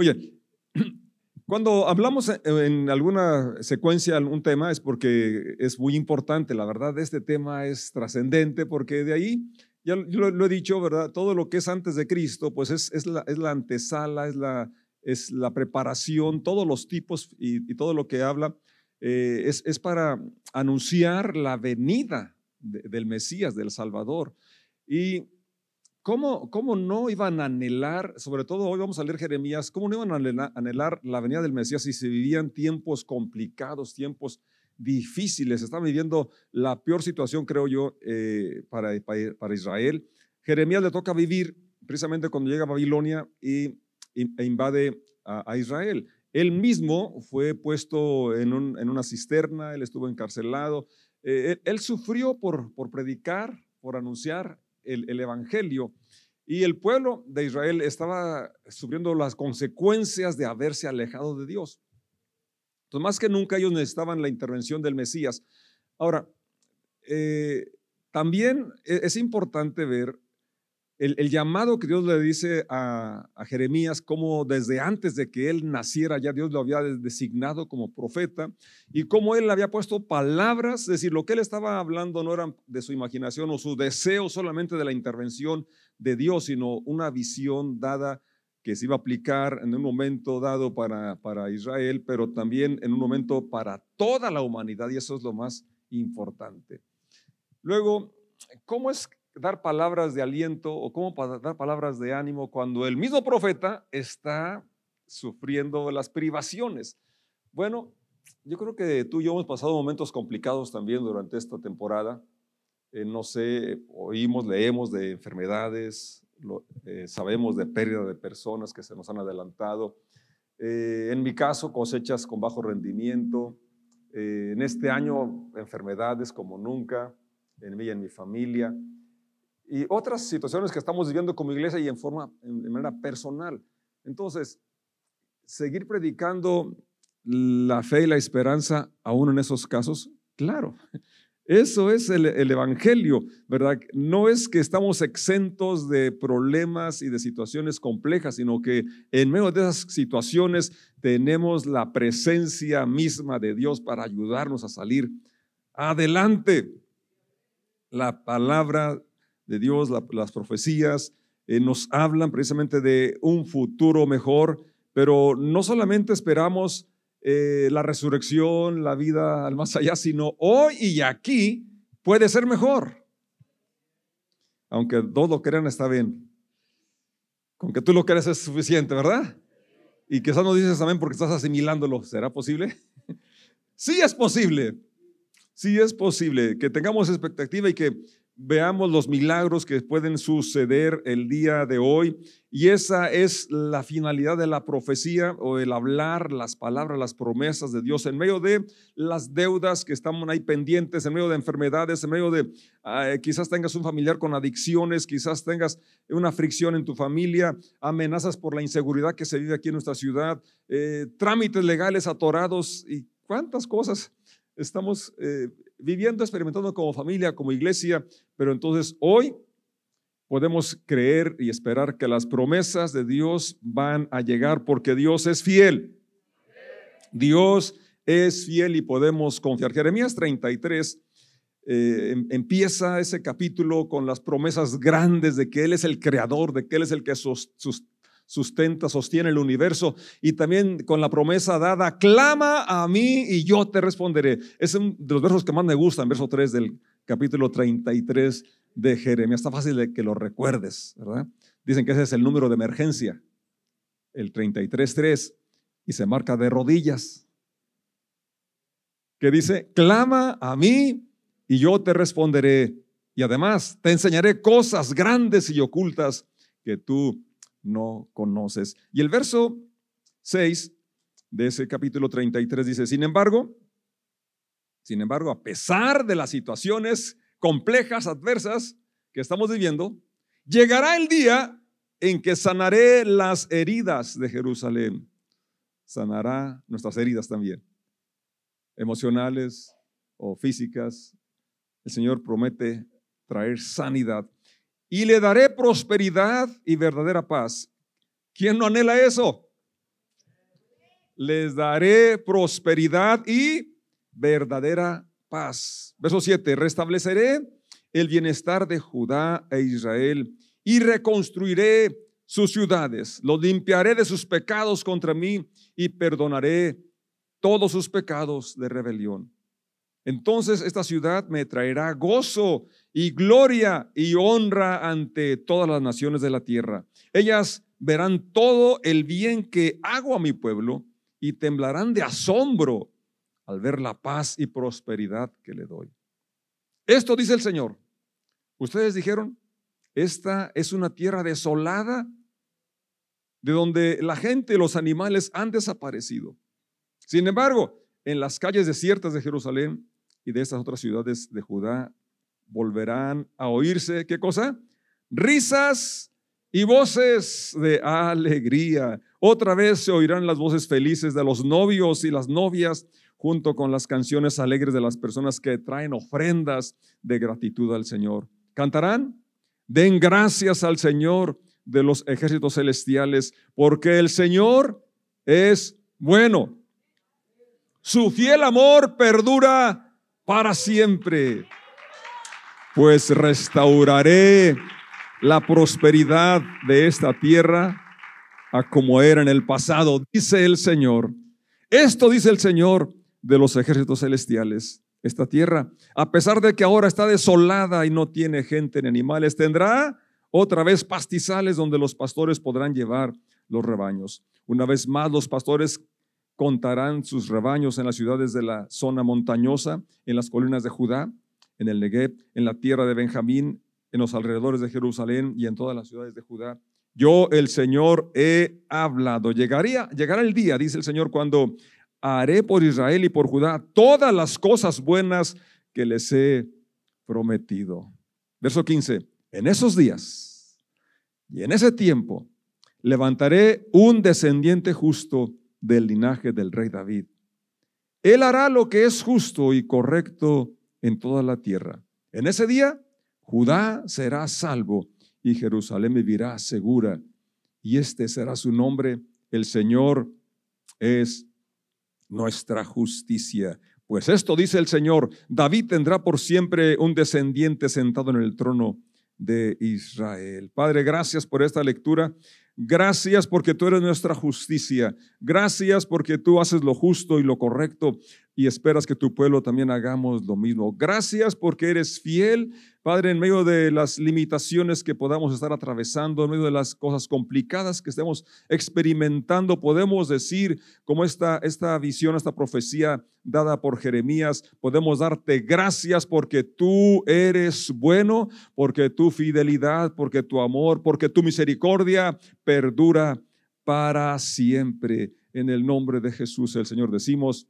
Oye, cuando hablamos en alguna secuencia un tema es porque es muy importante, la verdad, este tema es trascendente porque de ahí, ya lo, he dicho, ¿verdad? Todo lo que es antes de Cristo, pues es, es, la, es la, antesala, es la, es la preparación, todos los tipos y, todo lo que habla eh, es, es, para anunciar la venida del Mesías, del Salvador. Y ¿Cómo, ¿Cómo, no iban a anhelar, sobre todo hoy vamos a leer Jeremías, cómo no iban a anhelar, la venida del Mesías si se vivían tiempos complicados, tiempos difíciles? Estaban viviendo la peor situación, creo yo, eh, para, para, Israel. Jeremías le toca vivir precisamente cuando llega a Babilonia y, e invade a, Israel. Él mismo fue puesto en, una cisterna, él estuvo encarcelado, eh, él, él, sufrió por, por predicar, por anunciar el, Evangelio. Y el pueblo de Israel estaba sufriendo las consecuencias de haberse alejado de Dios. Entonces, más que nunca ellos necesitaban la intervención del Mesías. Ahora, eh, también e, es importante ver el, llamado que Dios le dice a, Jeremías, como desde antes de que él naciera, ya Dios lo había designado como profeta, y cómo él había puesto palabras, es decir, lo que él estaba hablando no era de su imaginación o su deseo solamente de la intervención de Dios, sino una visión dada que se iba a aplicar en un momento dado para, para Israel, pero también en un momento para toda la humanidad, y eso es lo más importante. Luego, ¿cómo es dar palabras de aliento o cómo dar palabras de ánimo cuando el mismo profeta está sufriendo las privaciones. Bueno, yo creo que tú y yo hemos pasado momentos complicados también durante esta temporada. Eh, no sé, oímos, leemos de enfermedades, eh, sabemos de pérdida de personas que se nos han adelantado. Eh, en mi caso, cosechas con bajo rendimiento. en este año, enfermedades como nunca, en mí y en mi familia y otras situaciones que estamos viviendo como iglesia y en forma, en, manera personal. Entonces, seguir predicando la fe y la esperanza aún en esos casos, claro. Eso es el, el, Evangelio, ¿verdad? No es que estamos exentos de problemas y de situaciones complejas, sino que en medio de esas situaciones tenemos la presencia misma de Dios para ayudarnos a salir adelante. La palabra de Dios, las profecías, eh, nos hablan precisamente de un futuro mejor, pero no solamente esperamos eh, la resurrección, la vida al más allá, sino hoy y aquí puede ser mejor. Aunque dos lo crean, está bien. Con que tú lo creas es suficiente, ¿verdad? Y quizás no dices también porque estás asimilándolo. ¿Será posible? sí es posible. Sí es posible que tengamos expectativa y que veamos los milagros que pueden suceder el día de hoy. Y esa es la finalidad de la profecía o el hablar las palabras, las promesas de Dios en medio de las deudas que están ahí pendientes, en medio de enfermedades, en medio de quizás tengas un familiar con adicciones, quizás tengas una fricción en tu familia, amenazas por la inseguridad que se vive aquí en nuestra ciudad, eh, trámites legales atorados y cuántas cosas estamos eh, viviendo, experimentando como familia, como iglesia, pero entonces hoy podemos creer y esperar que las promesas de Dios van a llegar porque Dios es fiel. Dios es fiel y podemos confiar. Jeremías 33 eh, em, empieza ese capítulo con las promesas grandes de que Él es el creador, de que Él es el que sus, sustenta, sostiene el universo y también con la promesa dada, clama a mí y yo te responderé. Es uno de los versos que más me gustan, verso 3 del capítulo 33 de Jeremías. Está fácil de que lo recuerdes, ¿verdad? Dicen que ese es el número de emergencia, el 33.3, y se marca de rodillas, que dice, clama a mí y yo te responderé. Y además te enseñaré cosas grandes y ocultas que tú no conoces. Y el verso 6 de ese capítulo 33 dice, sin embargo, sin embargo, a pesar de las situaciones complejas, adversas que estamos viviendo, llegará el día en que sanaré las heridas de Jerusalén. Sanará nuestras heridas también, emocionales o físicas. El Señor promete traer sanidad y le daré prosperidad y verdadera paz. ¿Quién no anhela eso? les daré prosperidad y verdadera paz. Verso 7, restableceré el bienestar de Judá e Israel y reconstruiré sus ciudades, los limpiaré de sus pecados contra mí y perdonaré todos sus pecados de rebelión. Entonces esta ciudad me traerá gozo y gloria y honra ante todas las naciones de la tierra. Ellas verán todo el bien que hago a mi pueblo y temblarán de asombro al ver la paz y prosperidad que le doy. Esto dice el Señor. Ustedes dijeron, esta es una tierra desolada de donde la gente y los animales han desaparecido. Sin embargo, en las calles desiertas de Jerusalén y de estas otras ciudades de Judá volverán a oírse, ¿qué cosa? Risas y voces de alegría. Otra vez se oirán las voces felices de los novios y las novias junto con las canciones alegres de las personas que traen ofrendas de gratitud al Señor. ¿Cantarán? Den gracias al Señor de los ejércitos celestiales, porque el Señor es bueno. Su fiel amor perdura para siempre. Pues restauraré la prosperidad de esta tierra a como era en el pasado, dice el Señor. Esto dice el Señor de los ejércitos celestiales. Esta tierra, a pesar de que ahora está desolada y no tiene gente ni animales, tendrá otra vez pastizales donde los pastores podrán llevar los rebaños. Una vez más, los pastores contarán sus rebaños en las ciudades de la zona montañosa, en las colinas de Judá, en el Negev, en la tierra de Benjamín, en los alrededores de Jerusalén y en todas las ciudades de Judá. Yo, el Señor, he hablado. Llegaría, llegará el día, dice el Señor, cuando haré por Israel y por Judá todas las cosas buenas que les he prometido. Verso 15. En esos días y en ese tiempo levantaré un descendiente justo del linaje del rey David. Él hará lo que es justo y correcto en toda la tierra. En ese día, Judá será salvo y Jerusalén vivirá segura. Y este será su nombre. El Señor es nuestra justicia. Pues esto dice el Señor, David tendrá por siempre un descendiente sentado en el trono de Israel. Padre, gracias por esta lectura. Gracias porque tú eres nuestra justicia. Gracias porque tú haces lo justo y lo correcto y esperas que tu pueblo también hagamos lo mismo. Gracias porque eres fiel Padre, en medio de las limitaciones que podamos estar atravesando, en medio de las cosas complicadas que estemos experimentando, podemos decir, como esta, esta visión, esta profecía dada por Jeremías, podemos darte gracias porque tú eres bueno, porque tu fidelidad, porque tu amor, porque tu misericordia perdura para siempre. En el nombre de Jesús el Señor decimos,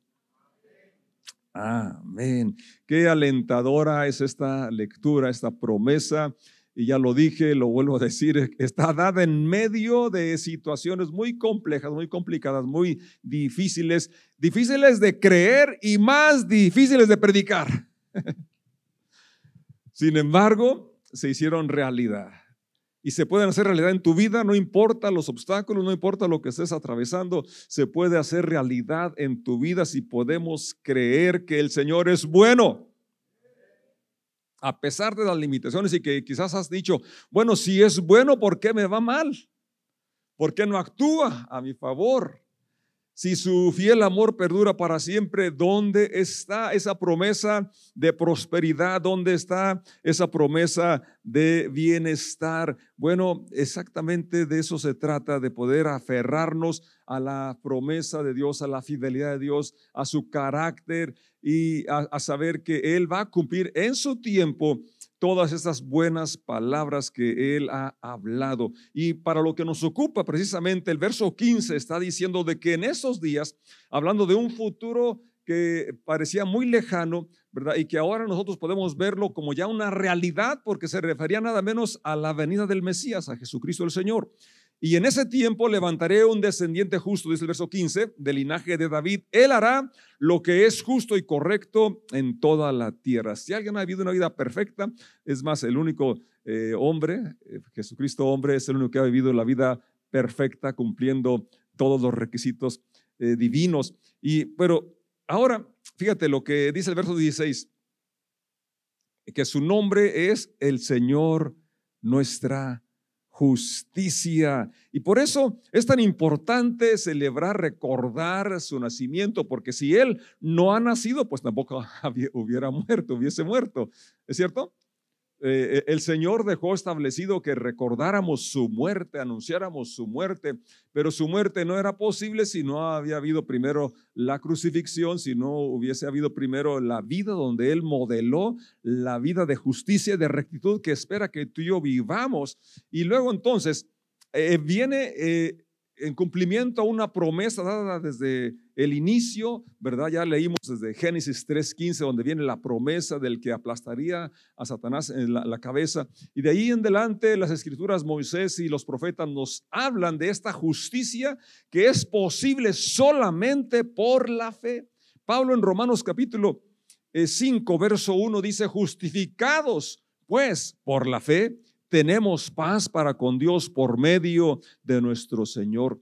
Amén. Qué alentadora es esta lectura, esta promesa. Y ya lo dije, lo vuelvo a decir, está dada en medio de situaciones muy complejas, muy complicadas, muy difíciles, difíciles de creer y más difíciles de predicar. Sin embargo, se hicieron realidad y se pueden hacer realidad en tu vida, no importa los obstáculos, no importa lo que estés atravesando, se puede hacer realidad en tu vida si podemos creer que el Señor es bueno. A pesar de las limitaciones y que quizás has dicho, bueno, si es bueno, ¿por qué me va mal? ¿Por qué no actúa a mi favor? Si su fiel amor perdura para siempre, ¿dónde está esa promesa de prosperidad? ¿Dónde está esa promesa de bienestar? Bueno, exactamente de eso se trata, de poder aferrarnos a la promesa de Dios, a la fidelidad de Dios, a su carácter y a, saber que Él va a cumplir en su tiempo todas estas buenas palabras que Él ha hablado. Y para lo que nos ocupa precisamente, el verso 15 está diciendo de que en esos días, hablando de un futuro que parecía muy lejano, ¿verdad? Y que ahora nosotros podemos verlo como ya una realidad porque se refería nada menos a la venida del Mesías, a Jesucristo el Señor. Y en ese tiempo levantaré un descendiente justo, dice el verso 15, del linaje de David. Él hará lo que es justo y correcto en toda la tierra. Si alguien ha vivido una vida perfecta, es más, el único eh, hombre, eh, Jesucristo hombre, es el único que ha vivido la vida perfecta, cumpliendo todos los requisitos eh, divinos. Y, pero ahora, fíjate lo que dice el verso 16, que su nombre es el Señor nuestra justicia. Y por eso es tan importante celebrar, recordar su nacimiento, porque si Él no ha nacido, pues tampoco hubiera muerto, hubiese muerto. ¿Es cierto? Eh, eh, el Señor dejó establecido que recordáramos su muerte, anunciáramos su muerte, pero su muerte no era posible si no había habido primero la crucifixión, si no hubiese habido primero la vida donde Él modeló la vida de justicia y de rectitud que espera que tú y yo vivamos. Y luego entonces eh, viene en cumplimiento a una promesa dada desde el inicio, ¿verdad? Ya leímos desde Génesis 3.15, donde viene la promesa del que aplastaría a Satanás en la, cabeza. Y de ahí en adelante las escrituras, Moisés y los profetas nos hablan de esta justicia que es posible solamente por la fe. Pablo en Romanos capítulo 5, eh, verso 1 dice, justificados pues por la fe tenemos paz para con Dios por medio de nuestro Señor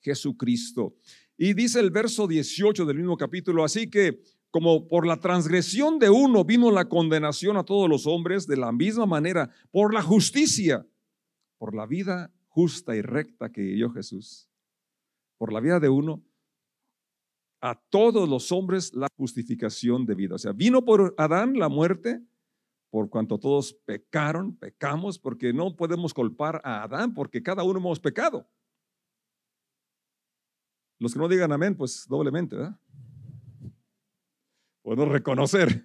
Jesucristo. Y dice el verso 18 del mismo capítulo, así que como por la transgresión de uno vino la condenación a todos los hombres, de la misma manera, por la justicia, por la vida justa y recta que dio Jesús, por la vida de uno, a todos los hombres la justificación de vida. O sea, vino por Adán la muerte, por cuanto todos pecaron, pecamos, porque no podemos culpar a Adán, porque cada uno hemos pecado. Los que no digan amén, pues doblemente, ¿verdad? Podemos reconocer.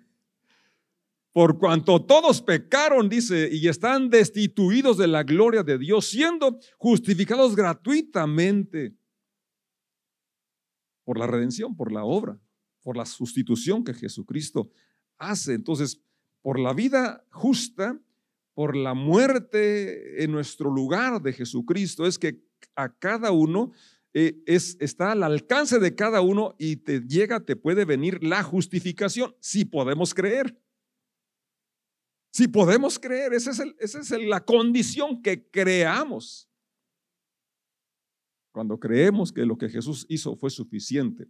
Por cuanto todos pecaron, dice, y están destituidos de la gloria de Dios, siendo justificados gratuitamente por la redención, por la obra, por la sustitución que Jesucristo hace. Entonces, por la vida justa, por la muerte en nuestro lugar de Jesucristo, es que a cada uno eh, es, está al alcance de cada uno y te llega, te puede venir la justificación, si podemos creer. Si podemos creer, esa es, esa es la condición que creamos. Cuando creemos que lo que Jesús hizo fue suficiente,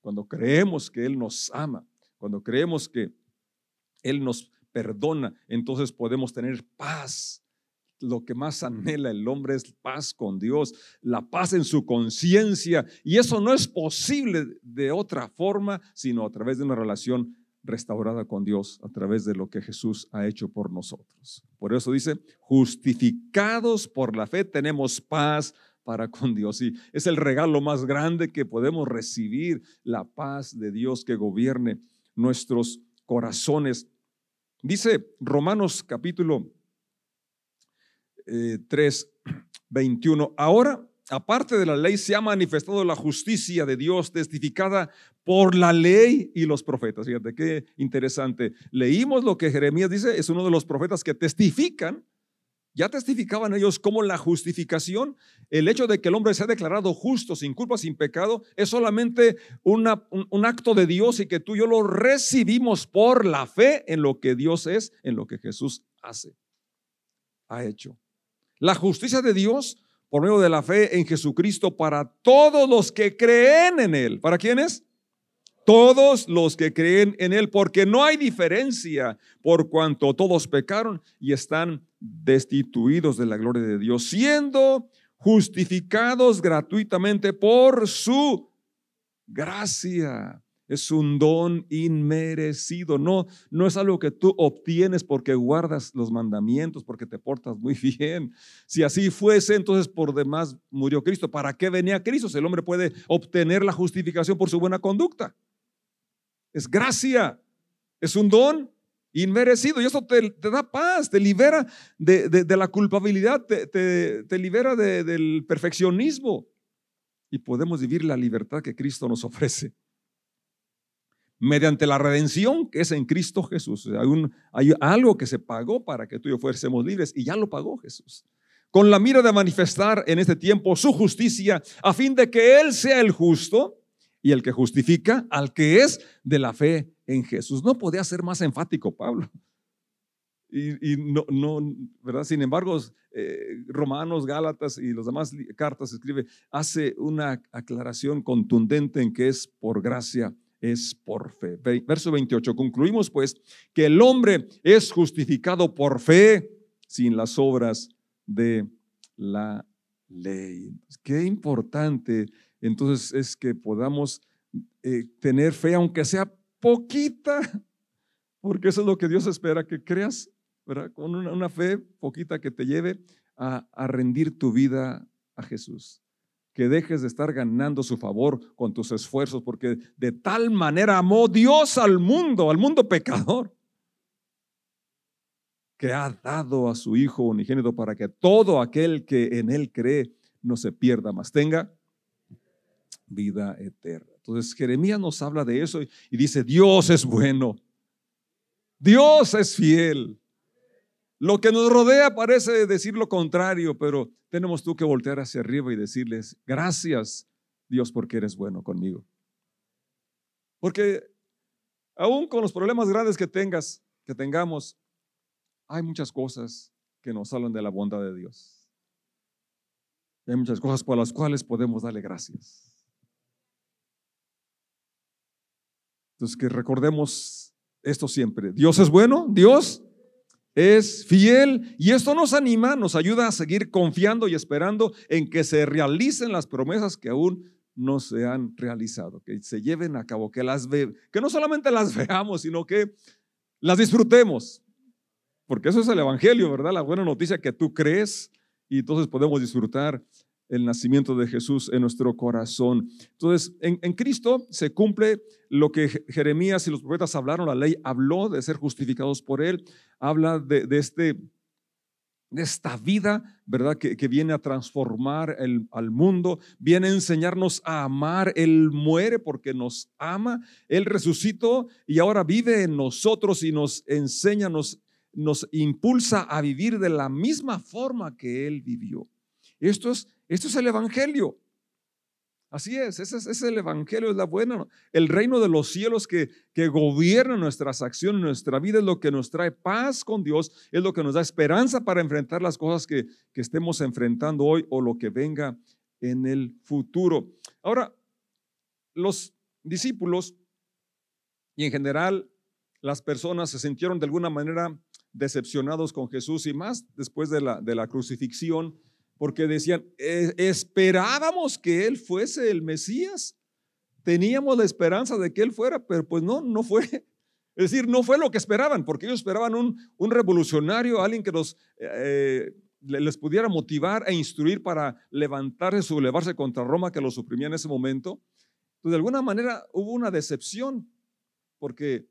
cuando creemos que Él nos ama, cuando creemos que él nos perdona, entonces podemos tener paz. Lo que más anhela el hombre es paz con Dios, la paz en su conciencia. Y eso no es posible de otra forma, sino a través de una relación restaurada con Dios, a través de lo que Jesús ha hecho por nosotros. Por eso dice, justificados por la fe tenemos paz para con Dios. Y es el regalo más grande que podemos recibir, la paz de Dios que gobierne nuestros corazones. Dice Romanos capítulo 3, eh, 21, ahora, aparte de la ley, se ha manifestado la justicia de Dios testificada por la ley y los profetas. Fíjate qué interesante. Leímos lo que Jeremías dice, es uno de los profetas que testifican ya testificaban ellos como la justificación, el hecho de que el hombre sea declarado justo, sin culpa, sin pecado, es solamente un, un, acto de Dios y que tú y yo lo recibimos por la fe en lo que Dios es, en lo que Jesús hace, ha hecho. La justicia de Dios por medio de la fe en Jesucristo para todos los que creen en Él. ¿Para quiénes? Todos los que creen en Él, porque no hay diferencia por cuanto todos pecaron y están destituidos de la gloria de Dios, siendo justificados gratuitamente por su gracia. Es un don inmerecido, no, no es algo que tú obtienes porque guardas los mandamientos, porque te portas muy bien. Si así fuese, entonces por demás murió Cristo. ¿Para qué venía Cristo? Si el hombre puede obtener la justificación por su buena conducta. Es gracia, es un don inmerecido y eso te, da paz, te libera de, la culpabilidad, te, libera del perfeccionismo y podemos vivir la libertad que Cristo nos ofrece. Mediante la redención que es en Cristo Jesús. Hay, hay algo que se pagó para que tú y yo fuésemos libres y ya lo pagó Jesús con la mira de manifestar en este tiempo su justicia, a fin de que Él sea el justo y el que justifica al que es de la fe en Jesús. No podía ser más enfático Pablo. y, no, no, ¿verdad? Sin embargo, eh, Romanos, Gálatas y los demás cartas escribe, hace una aclaración contundente en que es por gracia, es por fe. Verso 28, concluimos pues que el hombre es justificado por fe sin las obras de la ley. Qué importante entonces es que podamos eh, tener fe, aunque sea poquita, porque eso es lo que Dios espera, que creas con una, fe poquita que te lleve a, rendir tu vida a Jesús. Que dejes de estar ganando su favor con tus esfuerzos, porque de tal manera amó Dios al mundo, al mundo pecador, que ha dado a su Hijo unigénito para que todo aquel que en Él cree no se pierda, más tenga vida eterna. Entonces Jeremías nos habla de eso y dice, Dios es bueno, Dios es fiel, lo que nos rodea parece decir lo contrario, pero tenemos tú que voltear hacia arriba y decirles, gracias Dios porque eres bueno conmigo. Porque aún con los problemas grandes que tengas, que tengamos, hay muchas cosas que nos hablan de la bondad de Dios. hay muchas cosas por las cuales podemos darle gracias. Entonces que recordemos esto siempre. Dios es bueno, Dios es fiel y esto nos anima, nos ayuda a seguir confiando y esperando en que se realicen las promesas que aún no se han realizado, que se lleven a cabo, que las ve, que no solamente las veamos, sino que las disfrutemos. Porque eso es el evangelio, ¿verdad? La buena noticia que tú crees y entonces podemos disfrutar el nacimiento de Jesús en nuestro corazón. Entonces, en, Cristo se cumple lo que Jeremías y los profetas hablaron, la ley habló de ser justificados por Él, habla de, este de esta vida, ¿verdad? Que, que viene a transformar el, al mundo, viene a enseñarnos a amar. Él muere porque nos ama, Él resucitó y ahora vive en nosotros y nos enseña, nos, nos impulsa a vivir de la misma forma que Él vivió. Esto es esto es el Evangelio. Así es, ese es, el Evangelio, es la buena. El reino de los cielos que, que gobierna nuestras acciones, nuestra vida, es lo que nos trae paz con Dios, es lo que nos da esperanza para enfrentar las cosas que, que estemos enfrentando hoy o lo que venga en el futuro. Ahora, los discípulos y en general las personas se sintieron de alguna manera decepcionados con Jesús y más después de la, de la crucifixión porque decían, e, esperábamos que Él fuese el Mesías, teníamos la esperanza de que Él fuera, pero pues no, no fue. Es decir, no fue lo que esperaban, porque ellos esperaban un, un revolucionario, alguien que los, eh, les pudiera motivar e instruir para levantarse, sublevarse contra Roma, que los suprimía en ese momento. Pues de alguna manera hubo una decepción, porque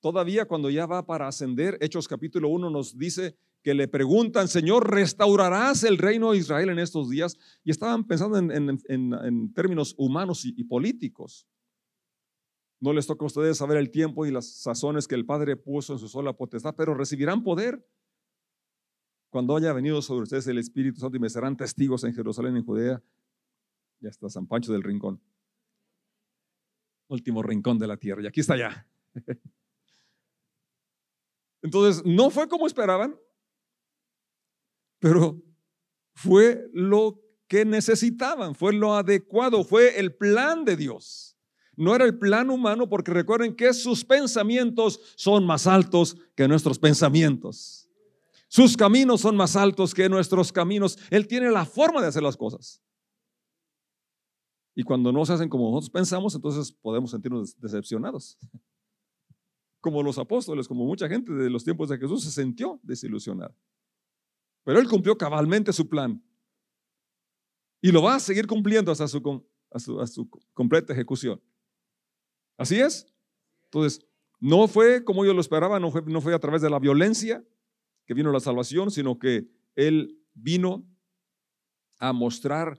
todavía cuando ya va para ascender, Hechos capítulo 1 nos dice que le preguntan, Señor, ¿restaurarás el reino de Israel en estos días? Y estaban pensando en, términos humanos y, políticos. No les toca a ustedes saber el tiempo y las sazones que el Padre puso en su sola potestad, pero recibirán poder cuando haya venido sobre ustedes el Espíritu Santo y me serán testigos en Jerusalén, en Judea y hasta San Pancho del Rincón. Último rincón de la tierra. Y aquí está ya. Entonces, no fue como esperaban, pero fue lo que necesitaban, fue lo adecuado, fue el plan de Dios. No era el plan humano porque recuerden que sus pensamientos son más altos que nuestros pensamientos. Sus caminos son más altos que nuestros caminos. Él tiene la forma de hacer las cosas. Y cuando no se hacen como nosotros pensamos, entonces podemos sentirnos decepcionados. Como los apóstoles, como mucha gente de los tiempos de Jesús se sintió desilusionada. Pero él cumplió cabalmente su plan. Y lo va a seguir cumpliendo hasta su, completa ejecución. Así es. Entonces, no fue como yo lo esperaba, no fue a través de la violencia que vino la salvación, sino que Él vino a mostrar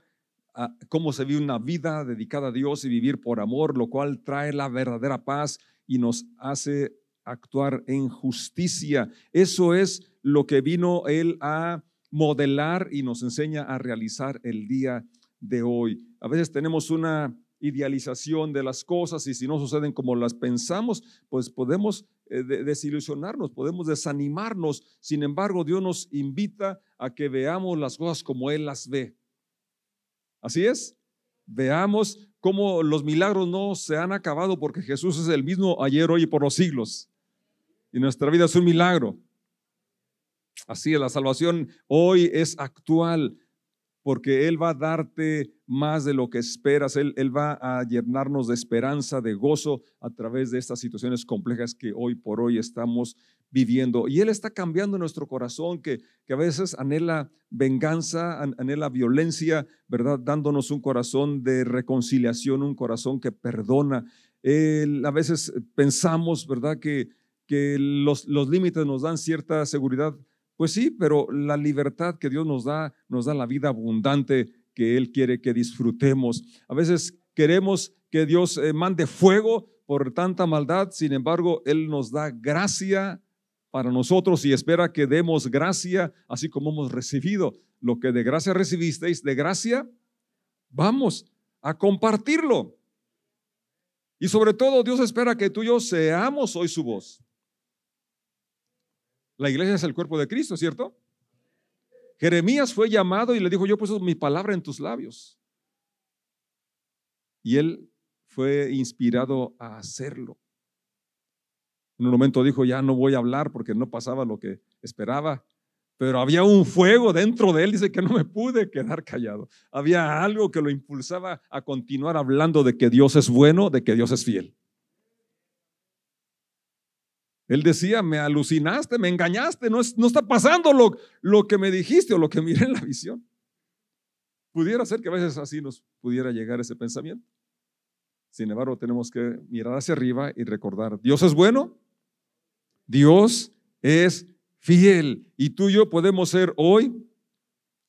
cómo se vive una vida dedicada a Dios y vivir por amor, lo cual trae la verdadera paz y nos hace actuar en justicia. Eso es lo que vino Él a modelar y nos enseña a realizar el día de hoy. A veces tenemos una idealización de las cosas y si no suceden como las pensamos, pues podemos eh, desilusionarnos, podemos desanimarnos. Sin embargo, Dios nos invita a que veamos las cosas como Él las ve. Así es, veamos cómo los milagros no se han acabado porque Jesús es el mismo ayer, hoy y por los siglos. Y nuestra vida es un milagro. Así es, la salvación hoy es actual porque Él va a darte más de lo que esperas. Él, él, va a llenarnos de esperanza, de gozo a través de estas situaciones complejas que hoy por hoy estamos viviendo. Y Él está cambiando nuestro corazón, que, que a veces anhela venganza, anhela violencia, ¿verdad? Dándonos un corazón de reconciliación, un corazón que perdona. Él, a veces pensamos, ¿verdad? Que, que los, los límites nos dan cierta seguridad pues sí, pero la libertad que Dios nos da, nos da la vida abundante que Él quiere que disfrutemos. A veces queremos que Dios eh, mande fuego por tanta maldad, sin embargo, Él nos da gracia para nosotros y espera que demos gracia, así como hemos recibido lo que de gracia recibisteis, de gracia, vamos a compartirlo. Y sobre todo, Dios espera que tú y yo seamos hoy su voz. La iglesia es el cuerpo de Cristo, ¿cierto? Jeremías fue llamado y le dijo, yo puesto mi palabra en tus labios. Y él fue inspirado a hacerlo. En un momento dijo, ya no voy a hablar porque no pasaba lo que esperaba, pero había un fuego dentro de él, dice que no me pude quedar callado. Había algo que lo impulsaba a continuar hablando de que Dios es bueno, de que Dios es fiel. Él decía, me alucinaste, me engañaste, no, no está pasando lo, lo que me dijiste o lo que miré en la visión. Pudiera ser que a veces así nos pudiera llegar ese pensamiento. Sin embargo, tenemos que mirar hacia arriba y recordar, Dios es bueno, Dios es fiel y tú y yo podemos ser hoy.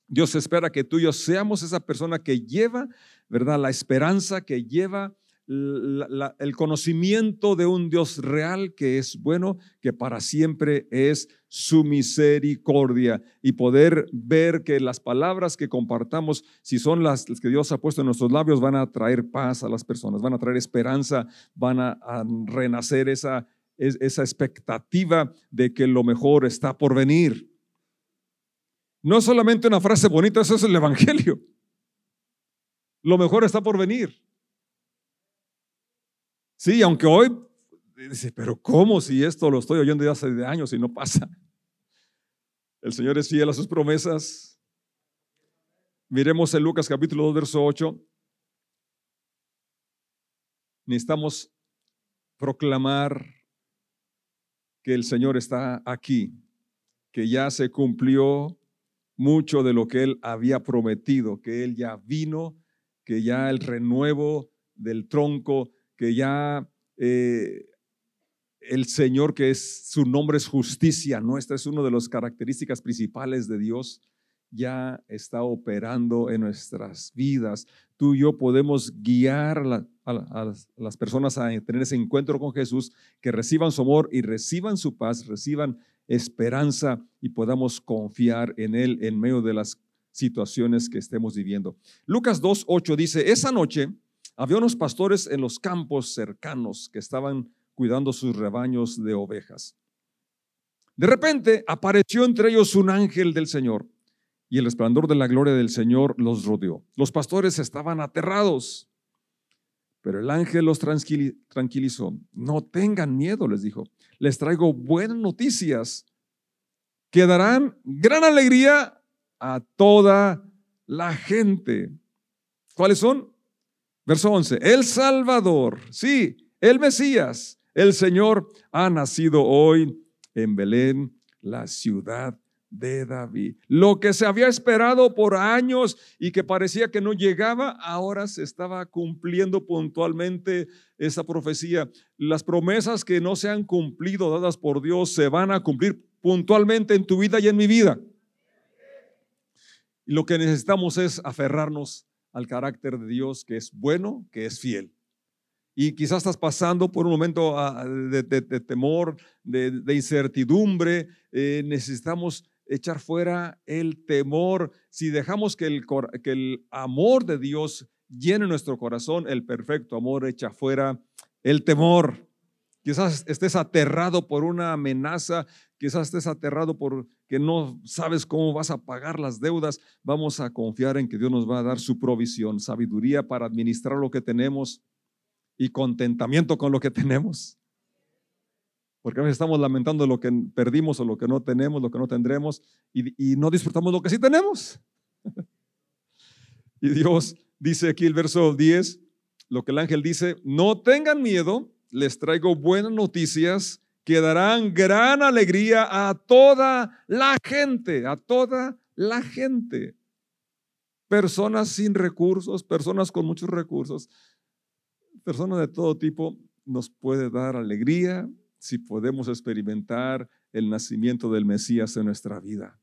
Dios espera que tú y yo seamos esa persona que lleva, ¿verdad? La esperanza que lleva el conocimiento de un Dios real que es bueno, que para siempre es su misericordia y poder ver que las palabras que compartamos, si son las, que Dios ha puesto en nuestros labios, van a traer paz a las personas, van a traer esperanza, van a, renacer esa, esa expectativa de que lo mejor está por venir. No es solamente una frase bonita, eso es el Evangelio. Lo mejor está por venir. Sí, aunque hoy dice, pero ¿cómo si esto lo estoy oyendo ya hace años y no pasa? El Señor es fiel a sus promesas. Miremos en Lucas capítulo 2, verso 8. Necesitamos proclamar que el Señor está aquí, que ya se cumplió mucho de lo que Él había prometido, que Él ya vino, que ya el renuevo del tronco que ya eh, el Señor, que es su nombre es justicia nuestra, es una de las características principales de Dios, ya está operando en nuestras vidas. Tú y yo podemos guiar a, las personas a tener ese encuentro con Jesús, que reciban su amor y reciban su paz, reciban esperanza y podamos confiar en Él en medio de las situaciones que estemos viviendo. Lucas 2.8 dice, esa noche había unos pastores en los campos cercanos que estaban cuidando sus rebaños de ovejas. De repente apareció entre ellos un ángel del Señor y el resplandor de la gloria del Señor los rodeó. Los pastores estaban aterrados, pero el ángel los tranquilizó. No tengan miedo, les dijo. Les traigo buenas noticias que darán gran alegría a toda la gente. ¿Cuáles son? Verso 11, el Salvador, sí, el Mesías, el Señor ha nacido hoy en Belén, la ciudad de David. Lo que se había esperado por años y que parecía que no llegaba, ahora se estaba cumpliendo puntualmente esa profecía. Las promesas que no se han cumplido dadas por Dios se van a cumplir puntualmente en tu vida y en mi vida. Y lo que necesitamos es aferrarnos al carácter de Dios que es bueno, que es fiel. Y quizás estás pasando por un momento ah, de, temor, de, incertidumbre. Eh, necesitamos echar fuera el temor. Si dejamos que el, que el amor de Dios llene nuestro corazón el perfecto amor, echa fuera el temor. Quizás estés aterrado por una amenaza, quizás estés aterrado por que no sabes cómo vas a pagar las deudas. Vamos a confiar en que Dios nos va a dar su provisión, sabiduría para administrar lo que tenemos y contentamiento con lo que tenemos. Porque a veces estamos lamentando lo que perdimos o lo que no tenemos, lo que no tendremos, y, y no disfrutamos lo que sí tenemos. y Dios dice aquí el verso 10, lo que el ángel dice, no tengan miedo, les traigo buenas noticias que darán gran alegría a toda la gente, a toda la gente. Personas sin recursos, personas con muchos recursos, personas de todo tipo, nos puede dar alegría si podemos experimentar el nacimiento del Mesías en nuestra vida,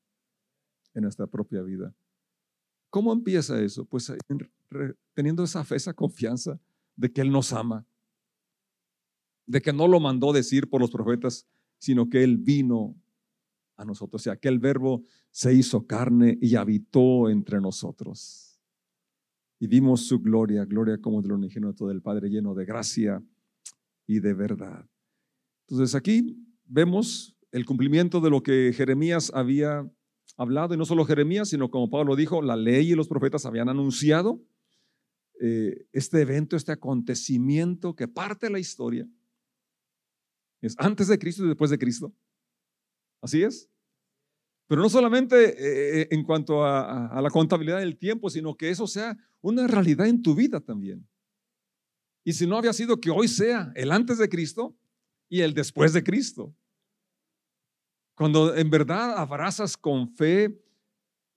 en nuestra propia vida. ¿Cómo empieza eso? Pues teniendo esa fe, esa confianza de que Él nos ama, de que no lo mandó decir por los profetas, sino que Él vino a nosotros. O sea, que el verbo se hizo carne y habitó entre nosotros. Y vimos su gloria, gloria como del unigénito del Padre, lleno de gracia y de verdad. Entonces aquí vemos el cumplimiento de lo que Jeremías había hablado, y no solo Jeremías, sino como Pablo dijo, la ley y los profetas habían anunciado eh, este evento, este acontecimiento que parte de la historia. Es antes de Cristo y después de Cristo. Así es. Pero no solamente eh, eh, en cuanto a, la contabilidad del tiempo, sino que eso sea una realidad en tu vida también. Y si no había sido que hoy sea el antes de Cristo y el después de Cristo. Cuando en verdad abrazas con fe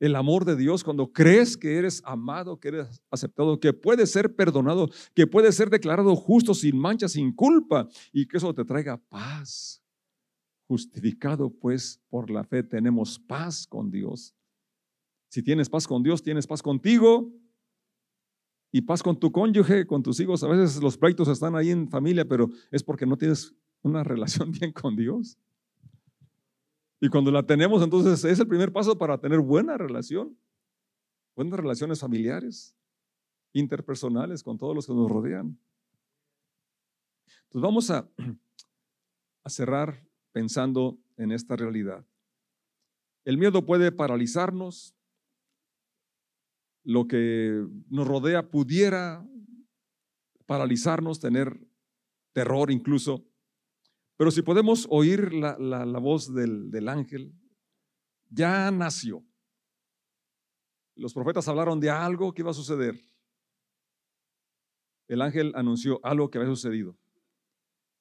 el amor de Dios, cuando crees que eres amado, que eres aceptado, que puedes ser perdonado, que puedes ser declarado justo, sin mancha, sin culpa, y que eso te traiga paz. Justificado pues por la fe tenemos paz con Dios. Si tienes paz con Dios, tienes paz contigo y paz con tu cónyuge, con tus hijos. A veces los pleitos están ahí en familia, pero es porque no tienes una relación bien con Dios. Y cuando la tenemos, entonces es el primer paso para tener buena relación, buenas relaciones familiares, interpersonales con todos los que nos rodean. Entonces vamos a, cerrar pensando en esta realidad. El miedo puede paralizarnos, lo que nos rodea pudiera paralizarnos, tener terror incluso. Pero si podemos oír la, voz del, del ángel, ya nació. Los profetas hablaron de algo que iba a suceder. El ángel anunció algo que había sucedido.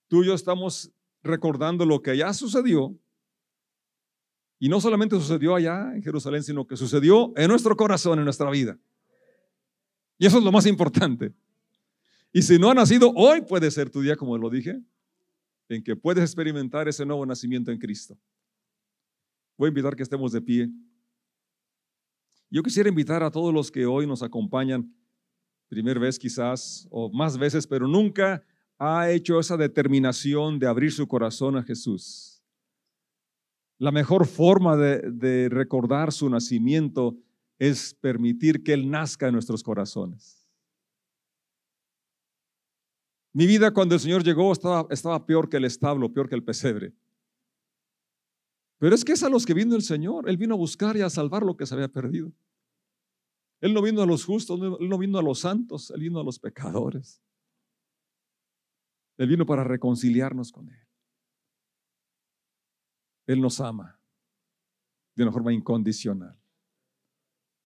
Tú y yo estamos recordando lo que ya sucedió. Y no solamente sucedió allá en Jerusalén, sino que sucedió en nuestro corazón, en nuestra vida. Y eso es lo más importante. Y si no ha nacido, hoy puede ser tu día, como lo dije en que puedes experimentar ese nuevo nacimiento en Cristo. Voy a invitar que estemos de pie. Yo quisiera invitar a todos los que hoy nos acompañan, primera vez quizás, o más veces, pero nunca ha hecho esa determinación de abrir su corazón a Jesús. La mejor forma de, de recordar su nacimiento es permitir que Él nazca en nuestros corazones. Mi vida cuando el Señor llegó estaba, estaba peor que el establo, peor que el pesebre. Pero es que es a los que vino el Señor. Él vino a buscar y a salvar lo que se había perdido. Él no vino a los justos, Él no vino a los santos, Él vino a los pecadores. Él vino para reconciliarnos con Él. Él nos ama de una forma incondicional.